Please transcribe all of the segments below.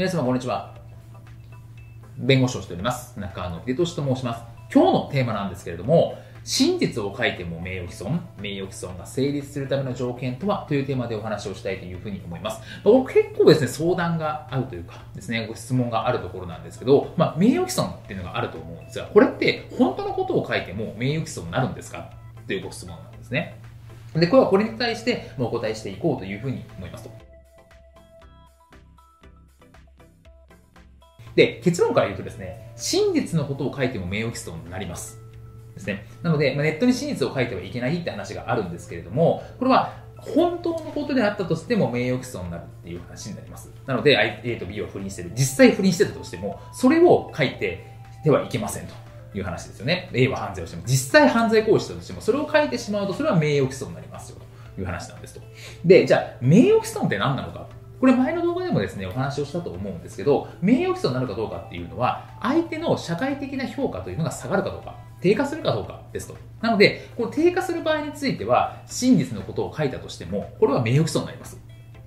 皆様こんにちは。弁護士をしております。中野秀俊と申します。今日のテーマなんですけれども、真実を書いても名誉毀損、名誉毀損が成立するための条件とはというテーマでお話をしたいというふうに思います。僕結構ですね、相談があるというかですね、ご質問があるところなんですけど、まあ、名誉毀損っていうのがあると思うんですが、これって本当のことを書いても名誉毀損になるんですか？というご質問なんですね。で、これはこれに対してもうお答えしていこうというふうに思いますと。で、結論から言うとですね、真実のことを書いても名誉毀損になります。ですね。なので、まあネットに真実を書いてはいけないって話があるんですけれども、これは本当のことであったとしても名誉毀損になるっていう話になります。なので、A と B を不倫してる。実際不倫してたとしても、それを書いてではいけませんと。いう話ですよね。A は犯罪をしても、実際犯罪行為したとしても、それを書いてしまうと、それは名誉毀損になりますよという話なんですと。で、じゃあ、名誉毀損って何なのかこれ前の動画でもですね、お話をしたと思うんですけど、名誉毀損になるかどうかっていうのは、相手の社会的な評価というのが下がるかどうか、低下するかどうかですと。なので、この低下する場合については、真実のことを書いたとしても、これは名誉毀損になります。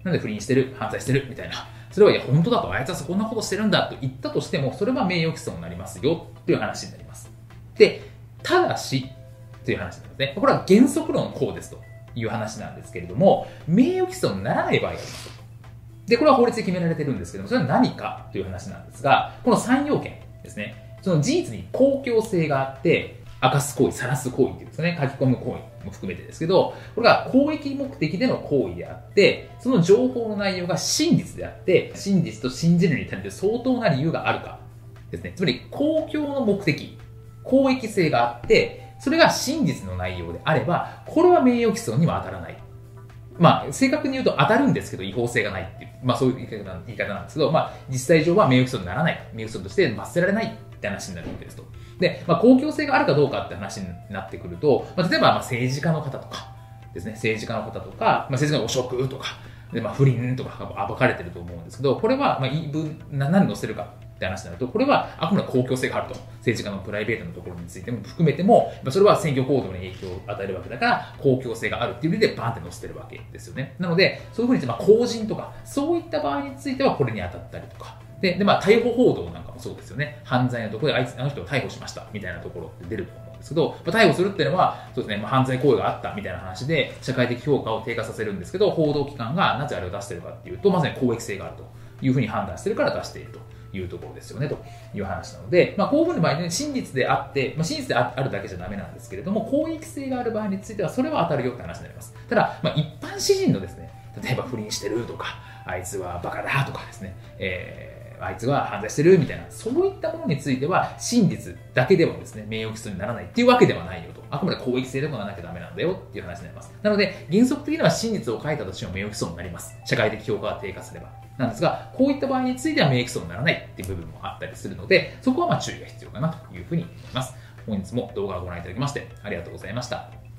なので不倫してる、犯罪してる、みたいな。それは、いや、本当だと、あいつはこんなことしてるんだと言ったとしても、それは名誉毀損になりますよ、という話になります。で、ただし、という話なんですね。これは原則論こうですという話なんですけれども、名誉毀損にならない場合があります。で、これは法律で決められてるんですけども、それは何かという話なんですが、この3要件ですね。その事実に公共性があって、明かす行為、晒す行為っていうんですかね、書き込む行為も含めてですけど、これが公益目的での行為であって、その情報の内容が真実であって、真実と信じるに足りる相当な理由があるかですね。つまり、公共の目的、公益性があって、それが真実の内容であれば、これは名誉毀損には当たらない。まあ、正確に言うと当たるんですけど、違法性がないっていう、まあそういう言い方なんですけど、まあ、実際上は名誉毀損にならない。名誉毀損として罰せられないって話になるわけですと。で、まあ、公共性があるかどうかって話になってくると、まあ、例えば、まあ、政治家の方とかですね、政治家の方とか、まあ、政治家の汚職とか、で、まあ、不倫とか暴かれてると思うんですけど、これは、まあ、言い分、何に載せるかって話になると、これはあくまで公共性があると。政治家のプライベートのところについても含めても、それは選挙行動に影響を与えるわけだから、公共性があるっていう意味でバンって載せてるわけですよね。なので、そういうふうに、まあ、公人とか、そういった場合についてはこれに当たったりとか、で、でまあ、逮捕報道なんかもそうですよね。犯罪のところであいつ、あの人を逮捕しました、みたいなところって出ると思うんですけど、まあ、逮捕するっていうのは、そうですね、まあ、犯罪行為があったみたいな話で、社会的評価を低下させるんですけど、報道機関がなぜあれを出してるかっていうと、まさに公益性があるというふうに判断してるから出していると。いうところですよねという話なので、まあ、こういうふうな場合、ね、真実であって、まあ、真実であるだけじゃダメなんですけれども、公益性がある場合については、それは当たるよって話になります。ただ、まあ、一般詩人のですね、例えば不倫してるとか、あいつはバカだとかですね、えーあいつは犯罪してるみたいな、そういったものについては、真実だけでもですね、名誉毀損にならないっていうわけではないよと。あくまで公益性でもがなきゃダメなんだよっていう話になります。なので、原則的には真実を書いたとしても名誉毀損になります。社会的評価が低下すれば。なんですが、こういった場合については名誉毀損にならないっていう部分もあったりするので、そこはま注意が必要かなというふうに思います。本日も動画をご覧いただきましてありがとうございました。